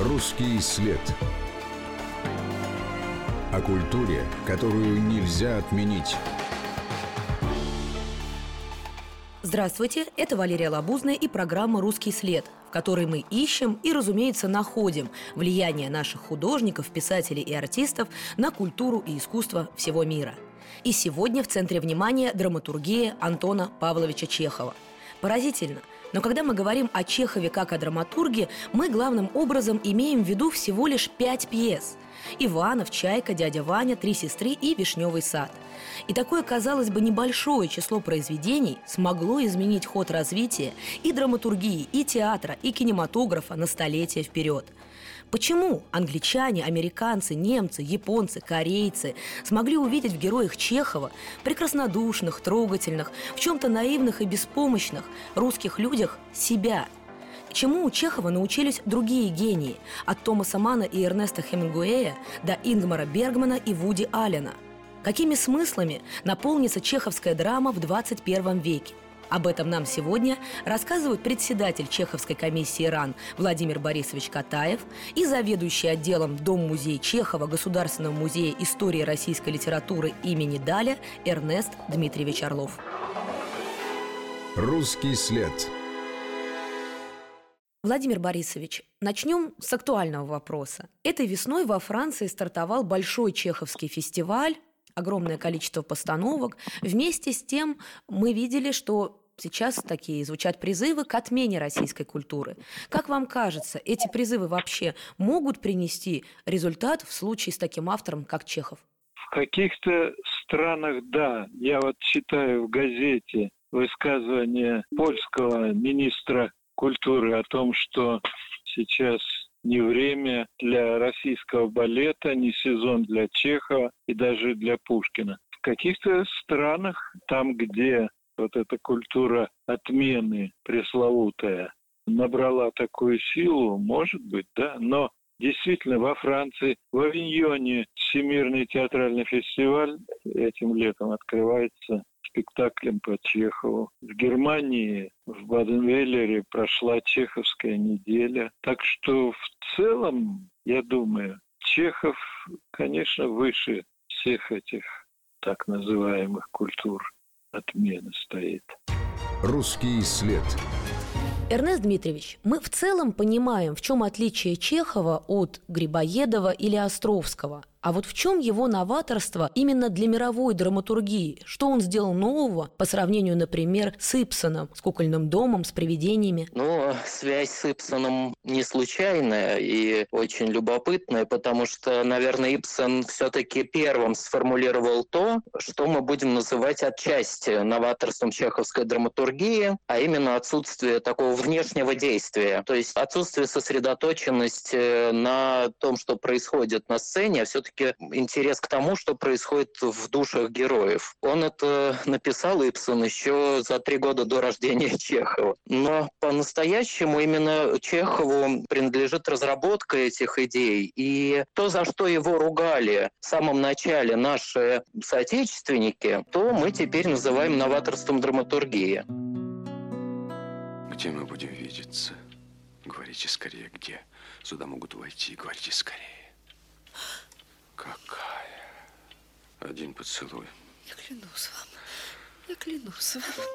Русский след. О культуре, которую нельзя отменить. Здравствуйте, это Валерия Лабузная и программа «Русский след», в которой мы ищем и, разумеется, находим влияние наших художников, писателей и артистов на культуру и искусство всего мира. И сегодня в центре внимания драматургия Антона Павловича Чехова. Поразительно – но когда мы говорим о Чехове как о драматурге, мы главным образом имеем в виду всего лишь пять пьес. Иванов, Чайка, Дядя Ваня, Три сестры и Вишневый сад. И такое, казалось бы, небольшое число произведений смогло изменить ход развития и драматургии, и театра, и кинематографа на столетия вперед – Почему англичане, американцы, немцы, японцы, корейцы смогли увидеть в героях Чехова прекраснодушных, трогательных, в чем-то наивных и беспомощных русских людях себя? Чему у Чехова научились другие гении От Томаса Мана и Эрнеста Хемингуэя До Ингмара Бергмана и Вуди Аллена Какими смыслами наполнится чеховская драма в 21 веке? Об этом нам сегодня рассказывают председатель Чеховской комиссии РАН Владимир Борисович Катаев и заведующий отделом Дом-музей Чехова Государственного музея истории российской литературы имени Даля Эрнест Дмитриевич Орлов. Русский след. Владимир Борисович, начнем с актуального вопроса. Этой весной во Франции стартовал большой чеховский фестиваль огромное количество постановок. Вместе с тем мы видели, что сейчас такие звучат призывы к отмене российской культуры. Как вам кажется, эти призывы вообще могут принести результат в случае с таким автором, как Чехов? В каких-то странах, да. Я вот читаю в газете высказывание польского министра культуры о том, что сейчас не время для российского балета, не сезон для Чехова и даже для Пушкина. В каких-то странах, там, где вот эта культура отмены пресловутая набрала такую силу, может быть, да, но действительно во Франции, в Авиньоне Всемирный театральный фестиваль этим летом открывается спектаклем по Чехову. В Германии, в Баден-Веллере прошла Чеховская неделя. Так что в целом, я думаю, Чехов, конечно, выше всех этих так называемых культур отмены стоит. Русский след. Эрнест Дмитриевич, мы в целом понимаем, в чем отличие Чехова от Грибоедова или Островского – а вот в чем его новаторство именно для мировой драматургии? Что он сделал нового по сравнению, например, с Ипсоном, с кукольным домом, с привидениями? Ну, связь с Ипсоном не случайная и очень любопытная, потому что, наверное, Ипсон все-таки первым сформулировал то, что мы будем называть отчасти новаторством чеховской драматургии, а именно отсутствие такого внешнего действия, то есть отсутствие сосредоточенности на том, что происходит на сцене, а все-таки все-таки интерес к тому, что происходит в душах героев. Он это написал Ипсон еще за три года до рождения Чехова. Но по-настоящему именно Чехову принадлежит разработка этих идей. И то, за что его ругали в самом начале наши соотечественники, то мы теперь называем новаторством драматургии. Где мы будем видеться? Говорите скорее, где. Сюда могут войти. Говорите скорее. Какая? Один поцелуй. Я клянусь вам. Я клянусь вам.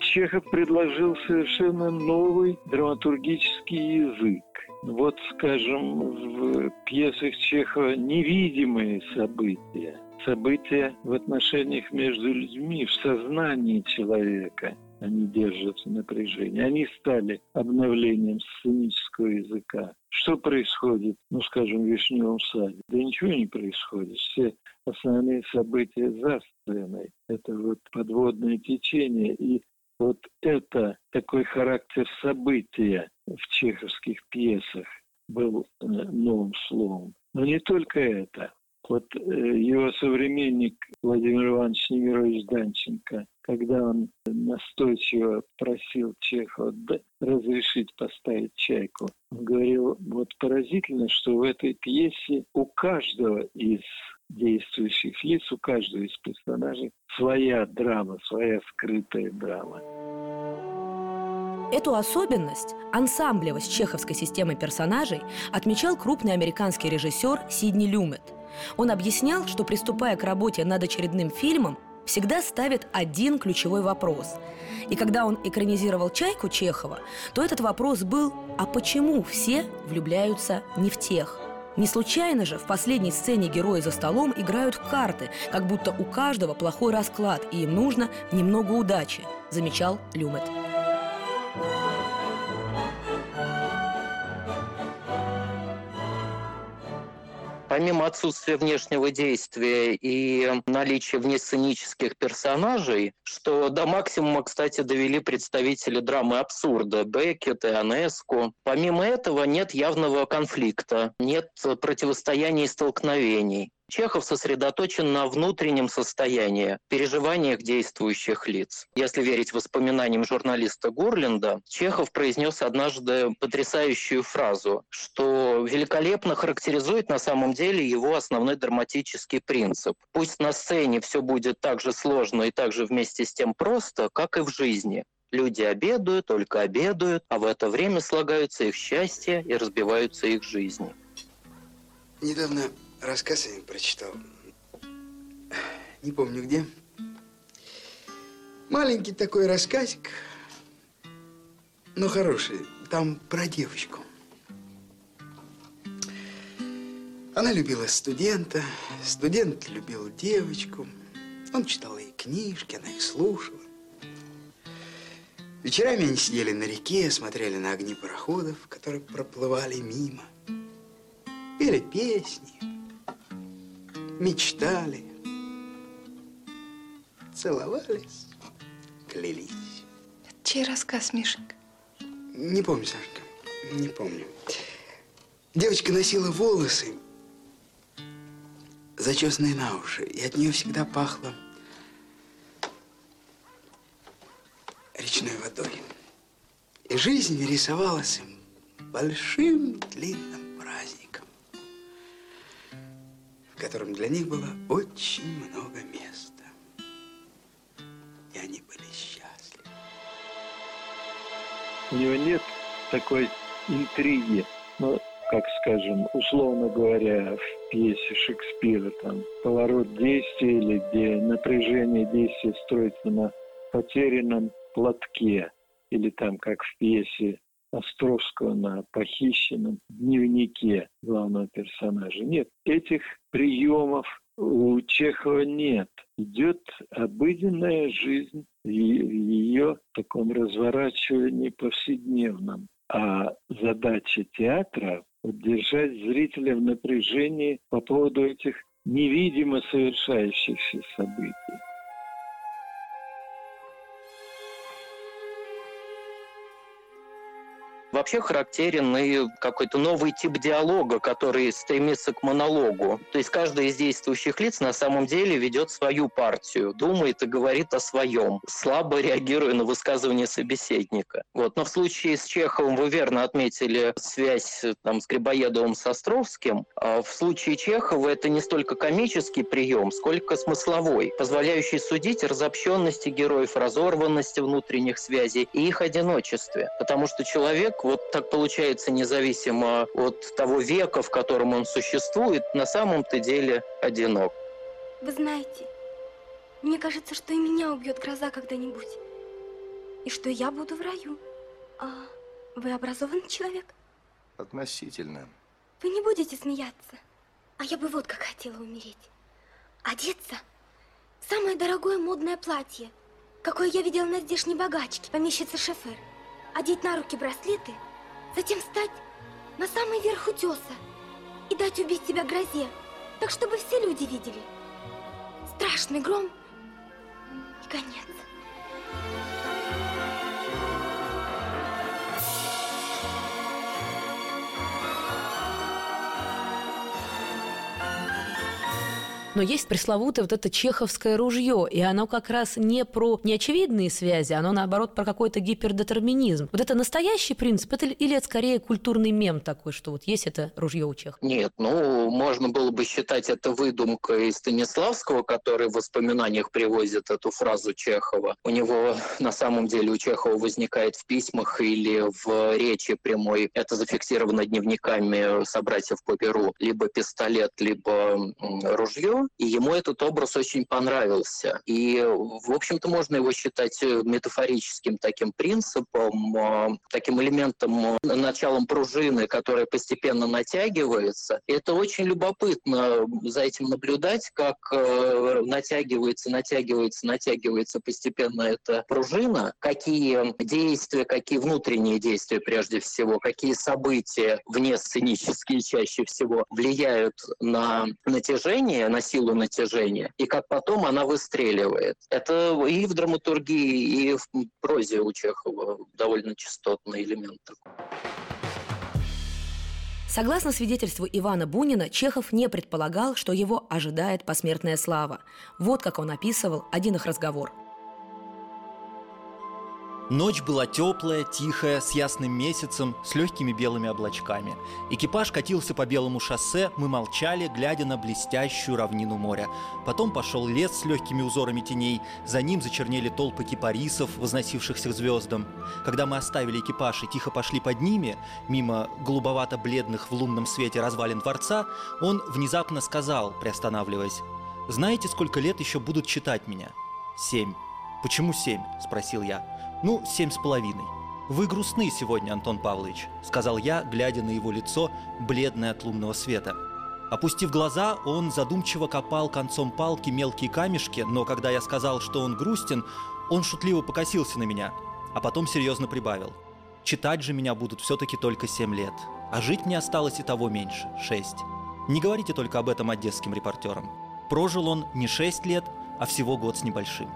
Чехов предложил совершенно новый драматургический язык. Вот, скажем, в пьесах Чехова невидимые события, события в отношениях между людьми, в сознании человека – они держатся в напряжении. Они стали обновлением сценического языка. Что происходит, ну, скажем, в Вишневом саде? Да ничего не происходит. Все основные события за сценой. Это вот подводное течение. И вот это такой характер события в чеховских пьесах был э, новым словом. Но не только это. Вот э, его современник Владимир Иванович Немирович Данченко, когда он настойчиво просил Чехова разрешить поставить «Чайку», он говорил, вот поразительно, что в этой пьесе у каждого из действующих лиц, у каждого из персонажей своя драма, своя скрытая драма. Эту особенность, ансамблевость чеховской системы персонажей, отмечал крупный американский режиссер Сидни Люмет. Он объяснял, что приступая к работе над очередным фильмом, всегда ставит один ключевой вопрос. И когда он экранизировал «Чайку» Чехова, то этот вопрос был «А почему все влюбляются не в тех?» Не случайно же в последней сцене герои за столом играют в карты, как будто у каждого плохой расклад, и им нужно немного удачи, замечал Люмет. Помимо отсутствия внешнего действия и наличия внесценических персонажей, что до максимума, кстати, довели представители драмы абсурда Беккет и Анеску, помимо этого нет явного конфликта, нет противостояния и столкновений. Чехов сосредоточен на внутреннем состоянии, переживаниях действующих лиц. Если верить воспоминаниям журналиста Гурленда, Чехов произнес однажды потрясающую фразу, что великолепно характеризует на самом деле его основной драматический принцип. Пусть на сцене все будет так же сложно и так же вместе с тем просто, как и в жизни. Люди обедают, только обедают, а в это время слагаются их счастье и разбиваются их жизни. Недавно рассказ я прочитал. Не помню где. Маленький такой рассказик, но хороший. Там про девочку. Она любила студента, студент любил девочку. Он читал ей книжки, она их слушала. Вечерами они сидели на реке, смотрели на огни пароходов, которые проплывали мимо. Пели песни, мечтали, целовались, клялись. Это чей рассказ, Мишенька? Не помню, Сашка, не помню. Девочка носила волосы, зачесанные на уши, и от нее всегда пахло речной водой. И жизнь рисовалась им большим длинным котором для них было очень много места. И они были счастливы. У него нет такой интриги, ну, как скажем, условно говоря, в пьесе Шекспира, там, поворот действия или где напряжение действия строится на потерянном платке, или там, как в пьесе Островского на похищенном дневнике главного персонажа. Нет, этих приемов у Чехова нет. Идет обыденная жизнь в ее таком разворачивании повседневном. А задача театра – удержать зрителя в напряжении по поводу этих невидимо совершающихся событий. Вообще характерен и какой-то новый тип диалога, который стремится к монологу. То есть каждый из действующих лиц на самом деле ведет свою партию, думает и говорит о своем, слабо реагируя на высказывание собеседника. Вот. Но в случае с Чеховым вы верно отметили связь там, с Грибоедовым с Островским. А в случае Чехова это не столько комический прием, сколько смысловой, позволяющий судить разобщенности героев, разорванности внутренних связей и их одиночестве. Потому что человек вот так получается независимо от того века, в котором он существует, на самом-то деле одинок. Вы знаете, мне кажется, что и меня убьет гроза когда-нибудь. И что я буду в раю. А вы образованный человек? Относительно. Вы не будете смеяться. А я бы вот как хотела умереть. Одеться в самое дорогое модное платье, какое я видела на здешней богачке, помещице Шефер одеть на руки браслеты, затем встать на самый верх утеса и дать убить себя грозе, так чтобы все люди видели. Страшный гром и конец. Но есть пресловутое вот это чеховское ружье, и оно как раз не про неочевидные связи, оно наоборот про какой-то гипердетерминизм. Вот это настоящий принцип, это, или это скорее культурный мем такой, что вот есть это ружье у чехов? Нет, ну, можно было бы считать это выдумкой Станиславского, который в воспоминаниях привозит эту фразу Чехова. У него на самом деле у Чехова возникает в письмах или в речи прямой, это зафиксировано дневниками собратьев по Перу, либо пистолет, либо ружье, и ему этот образ очень понравился. И, в общем-то, можно его считать э, метафорическим таким принципом, э, таким элементом, э, началом пружины, которая постепенно натягивается. И это очень любопытно за этим наблюдать, как натягивается, натягивается, натягивается постепенно эта пружина, какие действия, какие внутренние действия прежде всего, какие события вне сценические чаще всего влияют на натяжение, на силу натяжения, и как потом она выстреливает. Это и в драматургии, и в прозе у Чехова довольно частотный элемент такой. Согласно свидетельству Ивана Бунина, Чехов не предполагал, что его ожидает посмертная слава. Вот как он описывал один их разговор – Ночь была теплая, тихая, с ясным месяцем, с легкими белыми облачками. Экипаж катился по белому шоссе, мы молчали, глядя на блестящую равнину моря. Потом пошел лес с легкими узорами теней, за ним зачернели толпы кипарисов, возносившихся к звездам. Когда мы оставили экипаж и тихо пошли под ними, мимо голубовато-бледных в лунном свете развалин дворца, он внезапно сказал, приостанавливаясь, «Знаете, сколько лет еще будут читать меня?» «Семь». «Почему семь?» – спросил я. Ну, семь с половиной. «Вы грустны сегодня, Антон Павлович», — сказал я, глядя на его лицо, бледное от лунного света. Опустив глаза, он задумчиво копал концом палки мелкие камешки, но когда я сказал, что он грустен, он шутливо покосился на меня, а потом серьезно прибавил. «Читать же меня будут все-таки только семь лет, а жить мне осталось и того меньше – шесть. Не говорите только об этом одесским репортерам. Прожил он не шесть лет, а всего год с небольшим.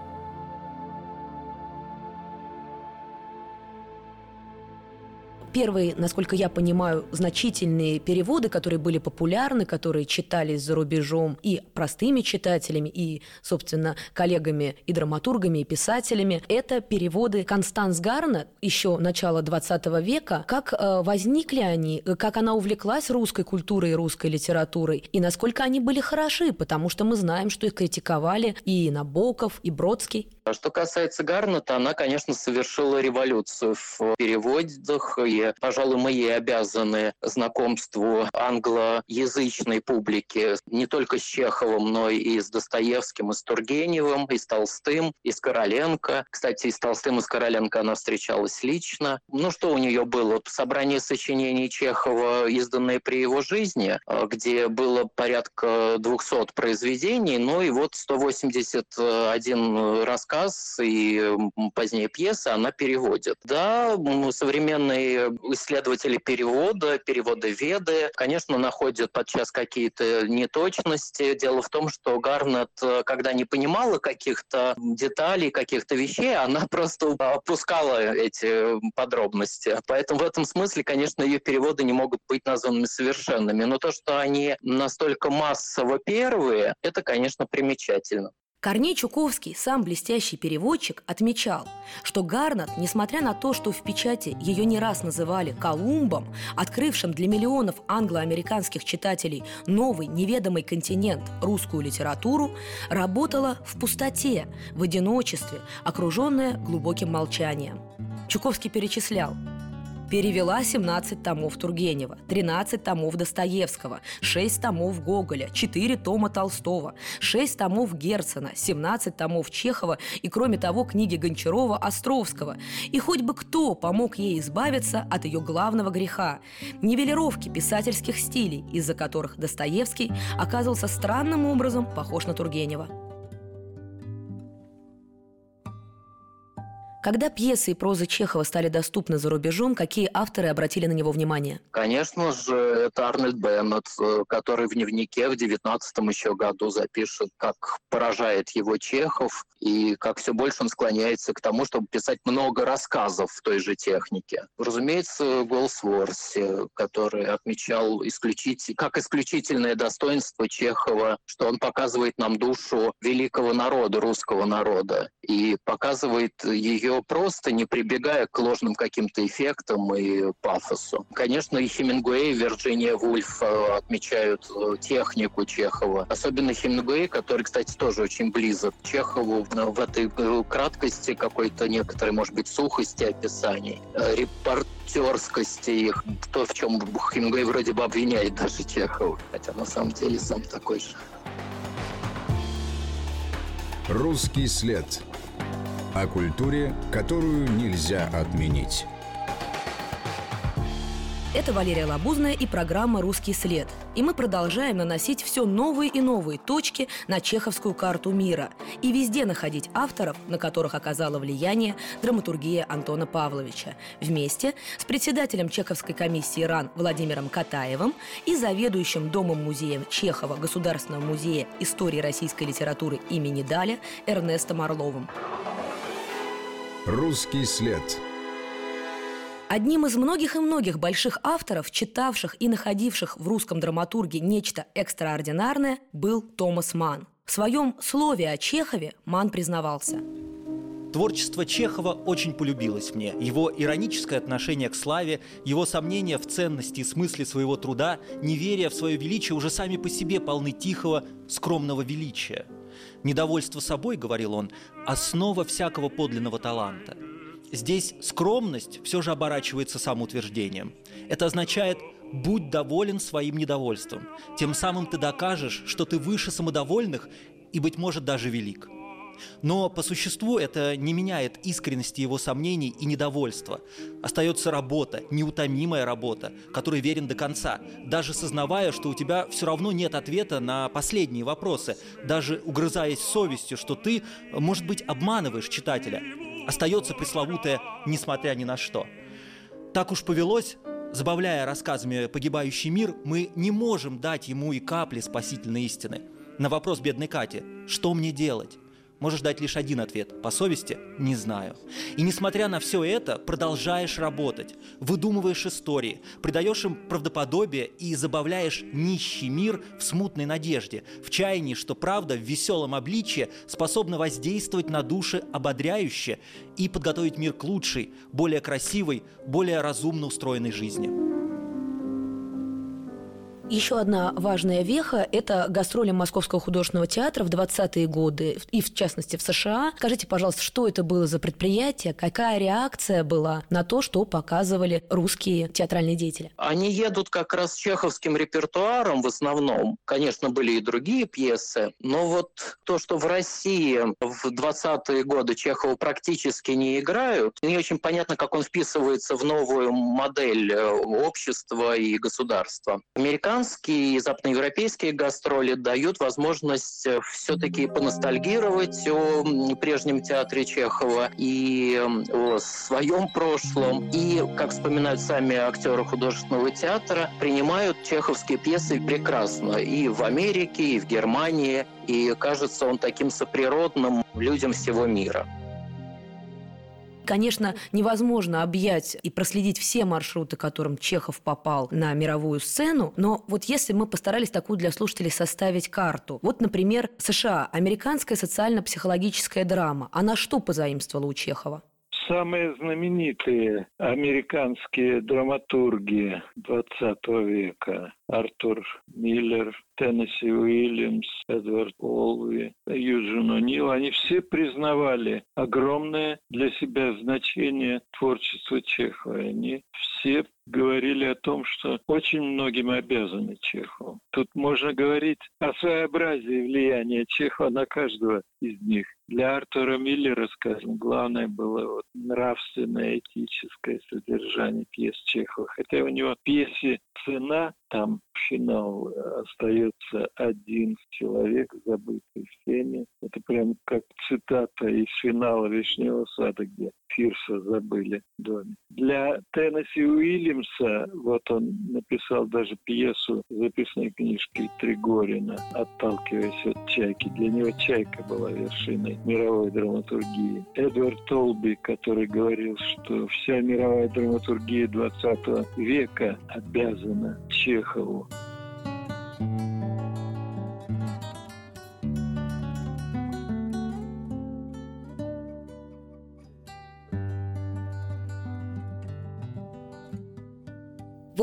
Первые, насколько я понимаю, значительные переводы, которые были популярны, которые читались за рубежом и простыми читателями, и, собственно, коллегами и драматургами, и писателями, это переводы Констанс Гарна еще начала 20 века. Как э, возникли они, как она увлеклась русской культурой и русской литературой, и насколько они были хороши, потому что мы знаем, что их критиковали и Набоков, и Бродский. А что касается Гарнета, она, конечно, совершила революцию в переводах, и, пожалуй, мы ей обязаны знакомству англоязычной публики не только с Чеховым, но и с Достоевским, и с Тургеневым, и с Толстым, и с Короленко. Кстати, и с Толстым, и с Короленко она встречалась лично. Ну, что у нее было? Собрание сочинений Чехова, изданное при его жизни, где было порядка 200 произведений, ну и вот 181 рассказ и позднее пьеса, она переводит. Да, современные исследователи перевода, переводы Веды, конечно, находят подчас какие-то неточности. Дело в том, что Гарнет, когда не понимала каких-то деталей, каких-то вещей, она просто опускала эти подробности. Поэтому в этом смысле, конечно, ее переводы не могут быть названными совершенными. Но то, что они настолько массово первые, это, конечно, примечательно. Корней Чуковский, сам блестящий переводчик, отмечал, что Гарнат, несмотря на то, что в печати ее не раз называли Колумбом, открывшим для миллионов англо-американских читателей новый неведомый континент, русскую литературу, работала в пустоте, в одиночестве, окруженная глубоким молчанием. Чуковский перечислял – Перевела 17 томов Тургенева, 13 томов Достоевского, 6 томов Гоголя, 4 тома Толстого, 6 томов Герцена, 17 томов Чехова и, кроме того, книги Гончарова, Островского. И хоть бы кто помог ей избавиться от ее главного греха – нивелировки писательских стилей, из-за которых Достоевский оказывался странным образом похож на Тургенева. Когда пьесы и проза Чехова стали доступны за рубежом, какие авторы обратили на него внимание? Конечно же, это Арнольд Беннет, э, который в дневнике в 19 еще году запишет, как поражает его Чехов, и как все больше он склоняется к тому, чтобы писать много рассказов в той же технике. Разумеется, Голсворси, который отмечал исключить, как исключительное достоинство Чехова, что он показывает нам душу великого народа, русского народа, и показывает ее просто, не прибегая к ложным каким-то эффектам и пафосу. Конечно, и Хемингуэй, и Вирджиния Вульф э, отмечают э, технику Чехова. Особенно Хемингуэй, который, кстати, тоже очень близок к Чехову в этой э, краткости какой-то некоторой, может быть, сухости описаний, репортерскости их, то, в чем Хемингуэй вроде бы обвиняет даже Чехова, хотя на самом деле сам такой же. Русский след. О культуре, которую нельзя отменить. Это Валерия Лабузная и программа «Русский след». И мы продолжаем наносить все новые и новые точки на чеховскую карту мира и везде находить авторов, на которых оказала влияние драматургия Антона Павловича, вместе с председателем Чеховской комиссии РАН Владимиром Катаевым и заведующим Домом-музеем Чехова Государственного музея истории российской литературы имени Даля Эрнестом Орловым. «Русский след» Одним из многих и многих больших авторов, читавших и находивших в русском драматурге нечто экстраординарное, был Томас Ман. В своем слове о Чехове Ман признавался. Творчество Чехова очень полюбилось мне. Его ироническое отношение к славе, его сомнения в ценности и смысле своего труда, неверие в свое величие уже сами по себе полны тихого, скромного величия. Недовольство собой, говорил он, основа всякого подлинного таланта – Здесь скромность все же оборачивается самоутверждением. Это означает «будь доволен своим недовольством». Тем самым ты докажешь, что ты выше самодовольных и, быть может, даже велик. Но по существу это не меняет искренности его сомнений и недовольства. Остается работа, неутомимая работа, которой верен до конца, даже сознавая, что у тебя все равно нет ответа на последние вопросы, даже угрызаясь совестью, что ты, может быть, обманываешь читателя – остается пресловутое «несмотря ни на что». Так уж повелось, забавляя рассказами погибающий мир, мы не можем дать ему и капли спасительной истины. На вопрос бедной Кати «Что мне делать?» Можешь дать лишь один ответ. По совести – не знаю. И несмотря на все это, продолжаешь работать, выдумываешь истории, придаешь им правдоподобие и забавляешь нищий мир в смутной надежде, в чаянии, что правда в веселом обличье способна воздействовать на души ободряюще и подготовить мир к лучшей, более красивой, более разумно устроенной жизни. Еще одна важная веха – это гастроли Московского художественного театра в 20-е годы, и в частности в США. Скажите, пожалуйста, что это было за предприятие, какая реакция была на то, что показывали русские театральные деятели? Они едут как раз с чеховским репертуаром в основном. Конечно, были и другие пьесы, но вот то, что в России в 20-е годы Чехова практически не играют, не очень понятно, как он вписывается в новую модель э, общества и государства. Американцы американские и западноевропейские гастроли дают возможность э, все-таки поностальгировать о прежнем театре Чехова и о своем прошлом. И, как вспоминают сами актеры художественного театра, принимают чеховские пьесы прекрасно и в Америке, и в Германии. И кажется он таким соприродным людям всего мира. Конечно, невозможно объять и проследить все маршруты, которым Чехов попал на мировую сцену, но вот если мы постарались такую для слушателей составить карту. Вот, например, США, американская социально-психологическая драма. Она что позаимствовала у Чехова? самые знаменитые американские драматурги XX века Артур Миллер, Теннесси Уильямс, Эдвард Олви, Юджин О'Нил, они все признавали огромное для себя значение творчества Чехова. Они все говорили о том, что очень многим обязаны Чехову. Тут можно говорить о своеобразии влияния Чехова на каждого из них. Для Артура Миллера, скажем, главное было вот нравственное, этическое содержание пьес Чехова. Хотя у него пьесе «Цена» там финал остается один человек, забытый всеми. Это прям как цитата из финала «Вишневого сада», где Фирса забыли в доме. Для Теннесси Уильямса, вот он написал даже пьесу записной книжки Тригорина, отталкиваясь от «Чайки». Для него «Чайка» была вершиной мировой драматургии. Эдвард Толби, который говорил, что вся мировая драматургия 20 века обязана Чехову. you.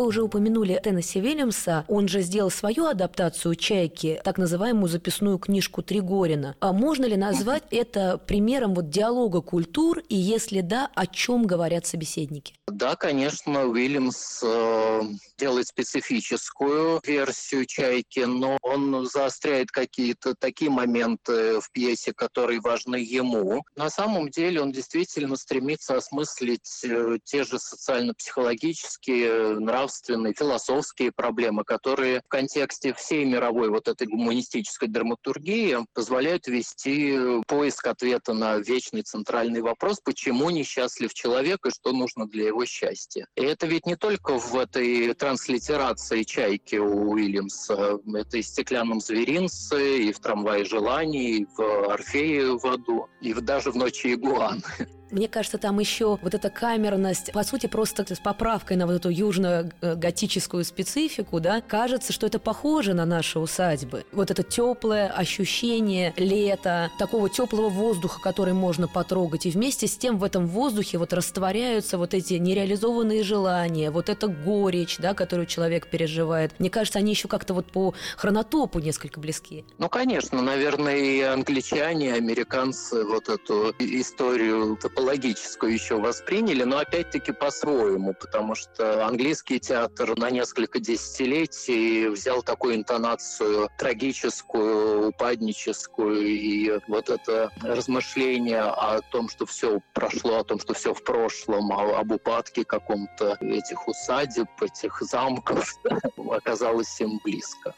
Вы уже упомянули Теннесси Вильямса. Он же сделал свою адаптацию «Чайки», так называемую записную книжку Тригорина. А можно ли назвать это примером вот диалога культур? И если да, о чем говорят собеседники? Да, конечно, Уильямс э, делает специфическую версию «Чайки», но он заостряет какие-то такие моменты в пьесе, которые важны ему. На самом деле он действительно стремится осмыслить э, те же социально-психологические, нравственные, философские проблемы, которые в контексте всей мировой вот этой гуманистической драматургии позволяют вести поиск ответа на вечный центральный вопрос, почему несчастлив человек и что нужно для его счастья. И это ведь не только в этой транслитерации «Чайки» у Уильямса, это и в «Стеклянном зверинце», и в «Трамвае желаний», и в «Орфее в аду», и даже в «Ночи игуан». Мне кажется, там еще вот эта камерность, по сути, просто с поправкой на вот эту южно-готическую специфику, да, кажется, что это похоже на наши усадьбы. Вот это теплое ощущение лета, такого теплого воздуха, который можно потрогать. И вместе с тем в этом воздухе вот растворяются вот эти нереализованные желания, вот эта горечь, да, которую человек переживает. Мне кажется, они еще как-то вот по хронотопу несколько близки. Ну, конечно, наверное, и англичане, и американцы вот эту историю топологическую еще восприняли, но опять-таки по-своему, потому что английский театр на несколько десятилетий взял такую интонацию трагическую, упадническую, и вот это размышление о том, что все прошло, о том, что все в прошлом, об упадке каком-то этих усадеб, этих замков, оказалось им близко.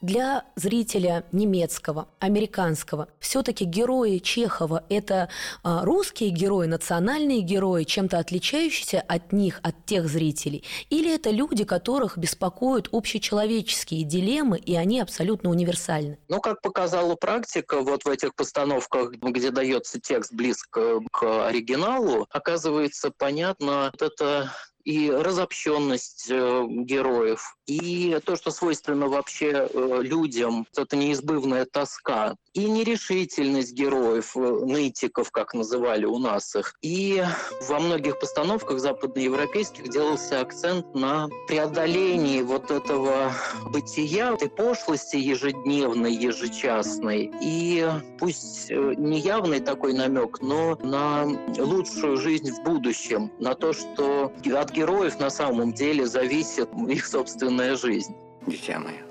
Для зрителя немецкого, американского, все-таки герои Чехова – это а, русские герои, национальные герои, чем-то отличающиеся от них, от тех зрителей? Или это люди, которых беспокоят общечеловеческие дилеммы, и они абсолютно универсальны? Ну, как показала практика, вот в этих постановках, где дается текст близко к оригиналу, оказывается понятно вот это и разобщенность э, героев, и то, что свойственно вообще э, людям, это неизбывная тоска, и нерешительность героев, э, нытиков, как называли у нас их. И во многих постановках западноевропейских делался акцент на преодолении вот этого бытия, этой пошлости ежедневной, ежечасной. И пусть неявный такой намек, но на лучшую жизнь в будущем, на то, что от героев на самом деле зависит их собственная жизнь. Дитя мое,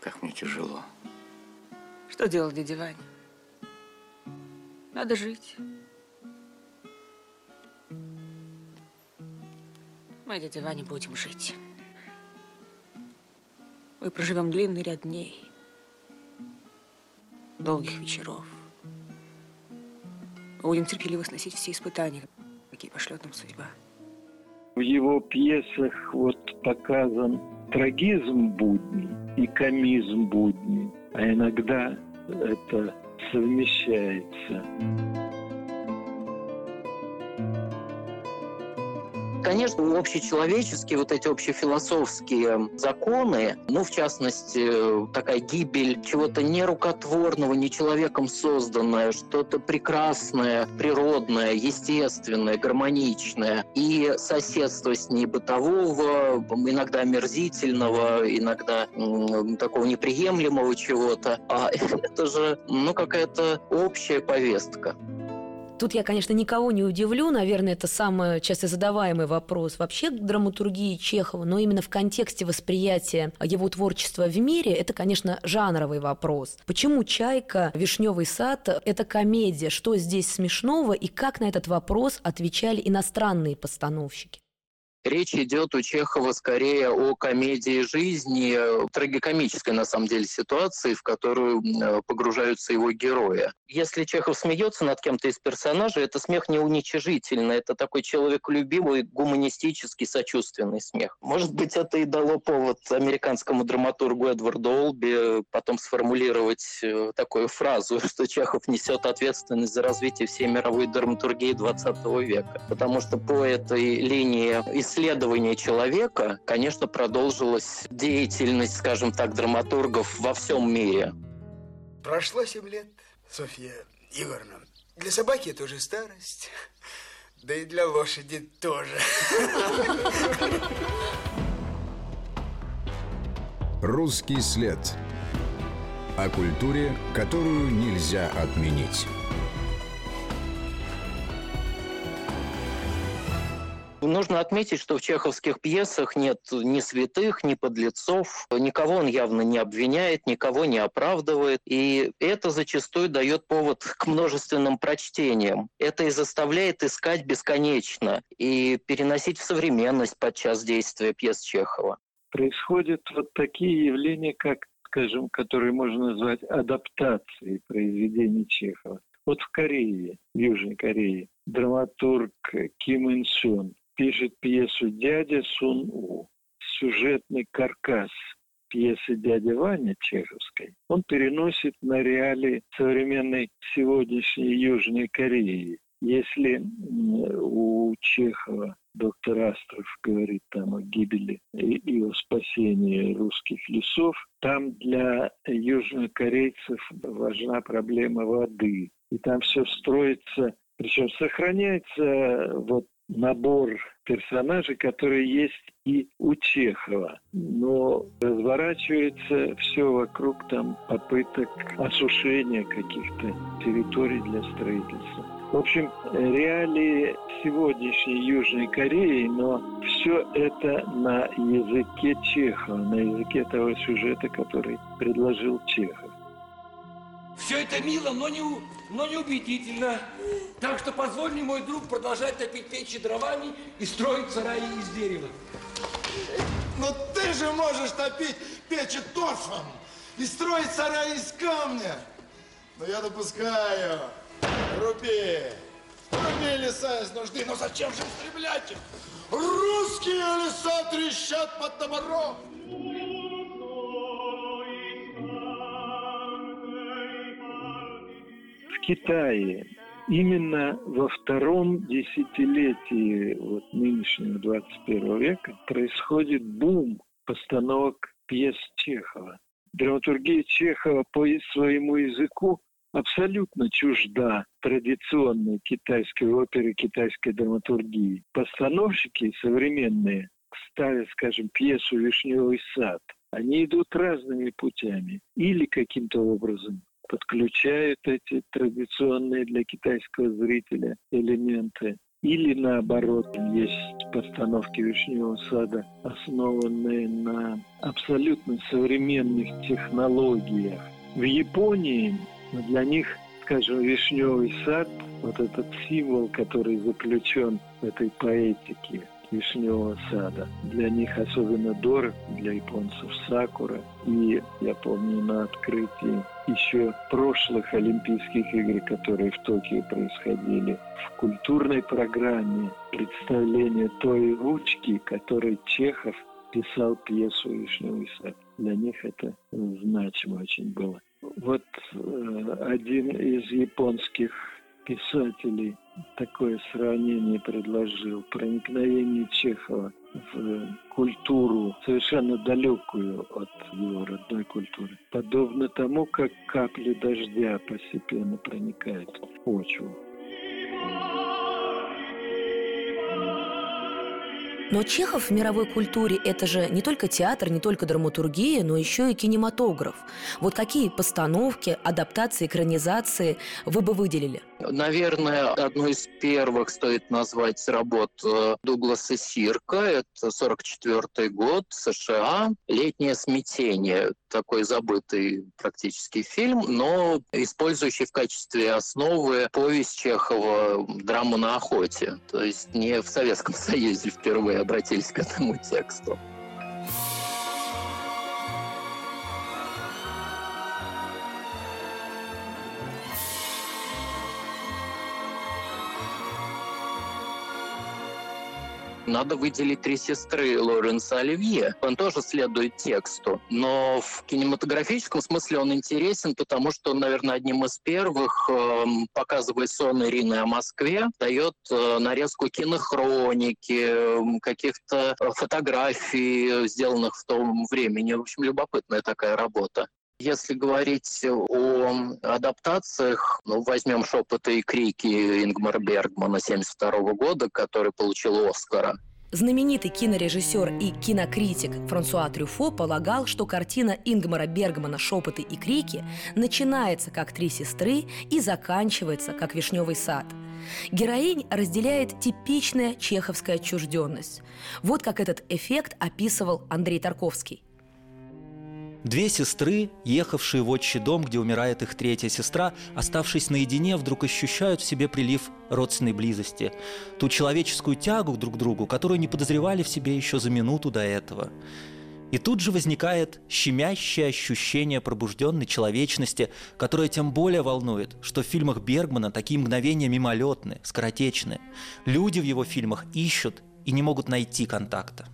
как мне тяжело. Что делать, дядя Ваня? Надо жить. Мы, дядя Ваня, будем жить. Мы проживем длинный ряд дней, долгих вечеров. Мы будем терпеливо сносить все испытания, какие пошлет нам судьба. В его пьесах вот показан трагизм будни и комизм будни, а иногда это совмещается. Конечно, общечеловеческие, вот эти общефилософские законы, ну, в частности, такая гибель чего-то нерукотворного, не человеком созданное, что-то прекрасное, природное, естественное, гармоничное, и соседство с ней бытового, иногда омерзительного, иногда такого неприемлемого чего-то. А это же, ну, какая-то общая повестка. Тут я, конечно, никого не удивлю, наверное, это самый часто задаваемый вопрос вообще к драматургии Чехова, но именно в контексте восприятия его творчества в мире это, конечно, жанровый вопрос. Почему «Чайка», «Вишневый сад» — это комедия? Что здесь смешного и как на этот вопрос отвечали иностранные постановщики? Речь идет у Чехова скорее о комедии жизни, трагикомической на самом деле ситуации, в которую э, погружаются его герои. Если Чехов смеется над кем-то из персонажей, это смех не уничижительный, это такой человеколюбивый, гуманистический, сочувственный смех. Может быть, это и дало повод американскому драматургу Эдварду Олби потом сформулировать э, такую фразу, что Чехов несет ответственность за развитие всей мировой драматургии 20 века. Потому что по этой линии исследования человека, конечно, продолжилась деятельность, скажем так, драматургов во всем мире. Прошло семь лет, Софья Егоровна. Для собаки это уже старость, да и для лошади тоже. Русский след. О культуре, которую нельзя отменить. Нужно отметить, что в чеховских пьесах нет ни святых, ни подлецов, никого он явно не обвиняет, никого не оправдывает, и это зачастую дает повод к множественным прочтениям. Это и заставляет искать бесконечно и переносить в современность подчас действия пьес Чехова. Происходят вот такие явления, как, скажем, которые можно назвать адаптацией произведений Чехова. Вот в Корее, в Южной Корее, драматург Ким Ин Сун пишет пьесу «Дядя Сун У». Сюжетный каркас пьесы «Дядя Ваня» чеховской он переносит на реалии современной сегодняшней Южной Кореи. Если у Чехова доктор Астров говорит там о гибели и о спасении русских лесов, там для южнокорейцев важна проблема воды. И там все строится, причем сохраняется вот набор персонажей, которые есть и у Чехова. Но разворачивается все вокруг там попыток осушения каких-то территорий для строительства. В общем, реалии сегодняшней Южной Кореи, но все это на языке Чехова, на языке того сюжета, который предложил Чехов. Все это мило, но не, но не убедительно. Так что позволь мне, мой друг, продолжать топить печи дровами и строить сараи из дерева. Но ты же можешь топить печи торфом и строить сараи из камня. Но я допускаю. Руби. Руби леса из нужды. Но зачем же истреблять их? Русские леса трещат под топором. Китае именно во втором десятилетии вот нынешнего 21 века происходит бум постановок пьес Чехова. Драматургия Чехова по своему языку абсолютно чужда традиционной китайской оперы, китайской драматургии. Постановщики современные, ставя, скажем, пьесу «Вишневый сад», они идут разными путями. Или каким-то образом подключают эти традиционные для китайского зрителя элементы. Или наоборот, есть постановки «Вишневого сада», основанные на абсолютно современных технологиях. В Японии для них, скажем, «Вишневый сад», вот этот символ, который заключен в этой поэтике, вишневого сада. Для них особенно дорог, для японцев сакура. И я помню на открытии еще прошлых Олимпийских игр, которые в Токио происходили, в культурной программе представление той ручки, которой Чехов писал пьесу «Вишневый сад». Для них это значимо очень было. Вот э, один из японских писателей такое сравнение предложил. Проникновение Чехова в культуру, совершенно далекую от его родной культуры. Подобно тому, как капли дождя постепенно проникают в почву. Но Чехов в мировой культуре – это же не только театр, не только драматургия, но еще и кинематограф. Вот какие постановки, адаптации, экранизации вы бы выделили? Наверное, одной из первых стоит назвать работ э, Дугласа Сирка. Это 44 год, США. «Летнее смятение». Такой забытый практически фильм, но использующий в качестве основы повесть Чехова «Драму на охоте». То есть не в Советском Союзе впервые обратились к этому тексту. Надо выделить «Три сестры» Лоренса Оливье. Он тоже следует тексту, но в кинематографическом смысле он интересен, потому что он, наверное, одним из первых э, показывает сон Ирины о Москве, дает э, нарезку кинохроники, э, каких-то фотографий, сделанных в том времени. В общем, любопытная такая работа. Если говорить о адаптациях, ну, возьмем «Шепоты и крики» Ингмара Бергмана 1972 года, который получил «Оскара». Знаменитый кинорежиссер и кинокритик Франсуа Трюфо полагал, что картина Ингмара Бергмана «Шепоты и крики» начинается как «Три сестры» и заканчивается как «Вишневый сад». Героинь разделяет типичная чеховская отчужденность. Вот как этот эффект описывал Андрей Тарковский. Две сестры, ехавшие в отчий дом, где умирает их третья сестра, оставшись наедине, вдруг ощущают в себе прилив родственной близости, ту человеческую тягу друг к другу, которую не подозревали в себе еще за минуту до этого. И тут же возникает щемящее ощущение пробужденной человечности, которое тем более волнует, что в фильмах Бергмана такие мгновения мимолетны, скоротечны. Люди в его фильмах ищут и не могут найти контакта.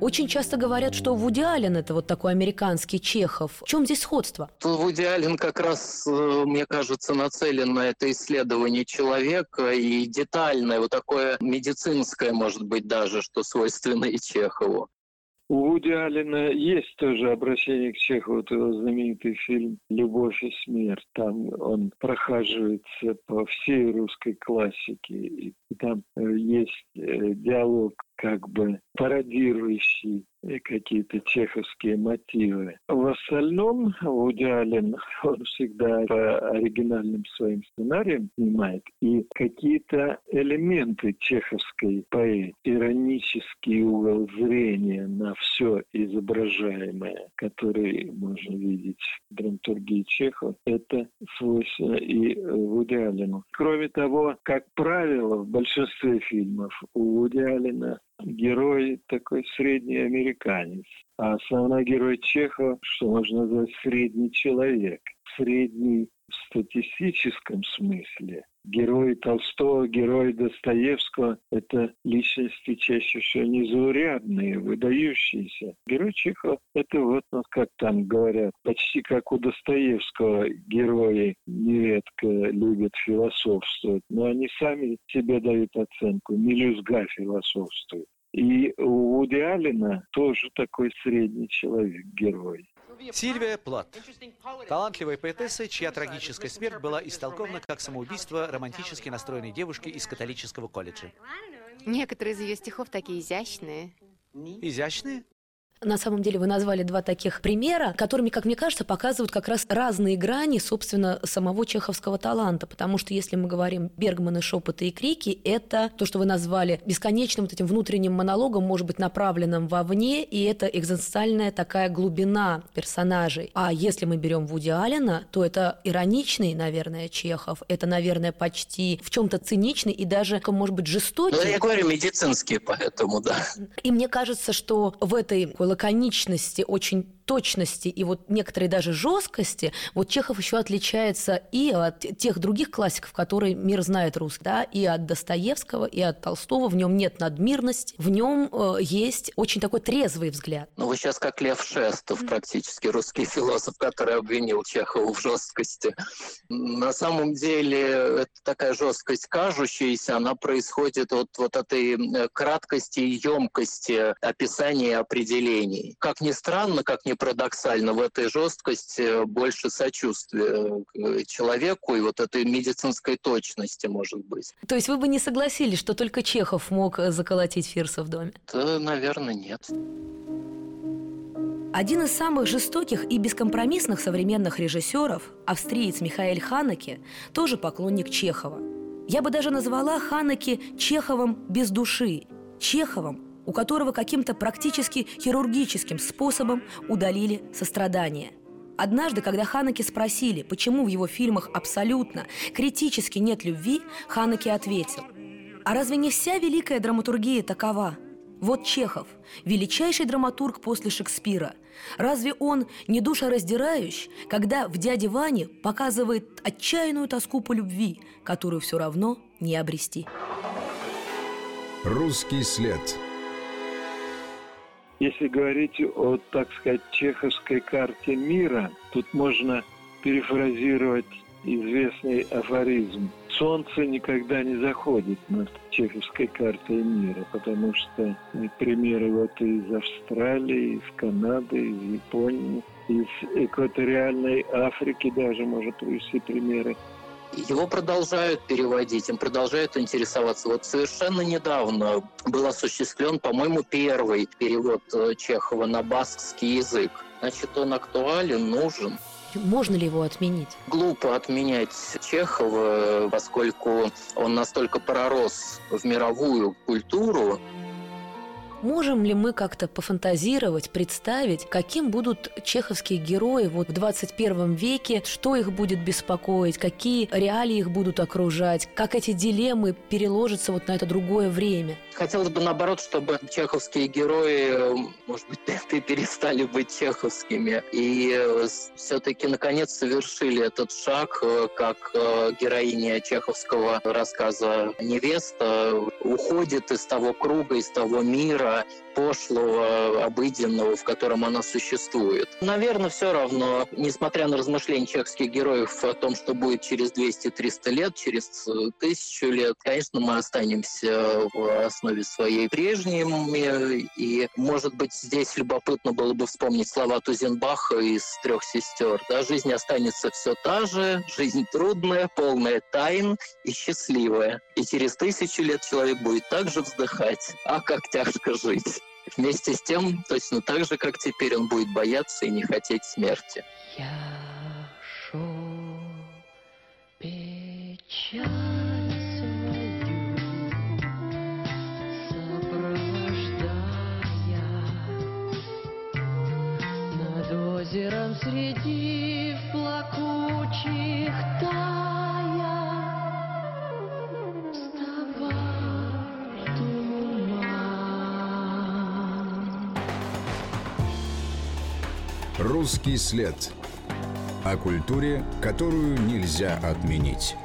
Очень часто говорят, что Вуди Аллен – это вот такой американский Чехов. В чем здесь сходство? Вуди Аллен как раз, э, мне кажется, нацелен на это исследование человека и детальное, вот такое медицинское, может быть, даже, что свойственно и Чехову. У Вуди Аллена есть тоже обращение к Чехову, вот его знаменитый фильм «Любовь и смерть». Там он прохаживается по всей русской классике, и там э, есть э, диалог как бы пародирующий какие-то чеховские мотивы. В остальном Вуди Аллен, он всегда по оригинальным своим сценариям снимает, и какие-то элементы чеховской поэзии, иронический угол зрения на все изображаемое, который можно видеть в драматургии Чехова, это свойственно и Вуди Аллену. Кроме того, как правило, в большинстве фильмов у Вуди Аллена герой такой средний американец. А основной герой Чехова, что можно назвать средний человек. Средний в статистическом смысле. Герои Толстого, герои Достоевского – это личности чаще всего незаурядные, выдающиеся. Герой Чехова – это вот, ну, как там говорят, почти как у Достоевского герои нередко любят философствовать, но они сами себе дают оценку, мелюзга философствует. И у Вуди Аллена тоже такой средний человек, герой. Сильвия Плат. Талантливая поэтесса, чья трагическая смерть была истолкована как самоубийство романтически настроенной девушки из католического колледжа. Некоторые из ее стихов такие изящные. Изящные? На самом деле вы назвали два таких примера, которыми, как мне кажется, показывают как раз разные грани, собственно, самого чеховского таланта. Потому что если мы говорим Бергман и шепоты и крики, это то, что вы назвали бесконечным вот этим внутренним монологом, может быть, направленным вовне, и это экзистенциальная такая глубина персонажей. А если мы берем Вуди Аллена, то это ироничный, наверное, Чехов, это, наверное, почти в чем-то циничный и даже, может быть, жестокий. Ну, я говорю медицинский, поэтому, да. И мне кажется, что в этой лаконичности, очень точности и вот некоторой даже жесткости, вот Чехов еще отличается и от тех других классиков, которые мир знает русский, да, и от Достоевского, и от Толстого. В нем нет надмирности, в нем э, есть очень такой трезвый взгляд. Ну, вы сейчас как Лев Шестов, практически русский философ, который обвинил Чехова в жесткости. На самом деле, это такая жесткость кажущаяся, она происходит от вот этой э, краткости и емкости описания и определений. Как ни странно, как ни парадоксально, в этой жесткости больше сочувствия к человеку и вот этой медицинской точности, может быть. То есть вы бы не согласились, что только Чехов мог заколотить Фирса в доме? Да, наверное, нет. Один из самых жестоких и бескомпромиссных современных режиссеров, австриец Михаэль Ханеке, тоже поклонник Чехова. Я бы даже назвала Ханеке Чеховым без души, Чеховым, у которого каким-то практически хирургическим способом удалили сострадание. Однажды, когда Ханеке спросили, почему в его фильмах абсолютно, критически нет любви, Ханеке ответил, «А разве не вся великая драматургия такова?» Вот Чехов, величайший драматург после Шекспира. Разве он не душераздирающий, когда в «Дяде Ване» показывает отчаянную тоску по любви, которую все равно не обрести? Русский след. Если говорить о, так сказать, чеховской карте мира, тут можно перефразировать известный афоризм. Солнце никогда не заходит над чеховской картой мира, потому что примеры вот из Австралии, из Канады, из Японии, из экваториальной Африки даже можно привести примеры. Его продолжают переводить, им продолжают интересоваться. Вот совершенно недавно был осуществлен, по-моему, первый перевод э, Чехова на баскский язык. Значит, он актуален, нужен. Можно ли его отменить? Глупо отменять Чехова, поскольку он настолько пророс в мировую культуру, Можем ли мы как-то пофантазировать, представить, каким будут чеховские герои вот в 21 веке, что их будет беспокоить, какие реалии их будут окружать, как эти дилеммы переложатся вот на это другое время? Хотелось бы, наоборот, чтобы чеховские герои, может быть, перестали быть чеховскими и э, все-таки, наконец, совершили этот шаг, э, как э, героиня чеховского рассказа «Невеста» уходит из того круга, из того мира, But. Пошлого, обыденного, в котором она существует. Наверное, все равно, несмотря на размышления чехских героев о том, что будет через 200-300 лет, через тысячу лет, конечно, мы останемся в основе своей прежними. И, может быть, здесь любопытно было бы вспомнить слова Тузенбаха из «Трех сестер». Да, жизнь останется все та же, жизнь трудная, полная тайн и счастливая. И через тысячу лет человек будет также вздыхать. А как тяжко жить. Вместе с тем, точно так же, как теперь, он будет бояться и не хотеть смерти. Я шел печаль озером среди плакучих тая. Русский след. О культуре, которую нельзя отменить.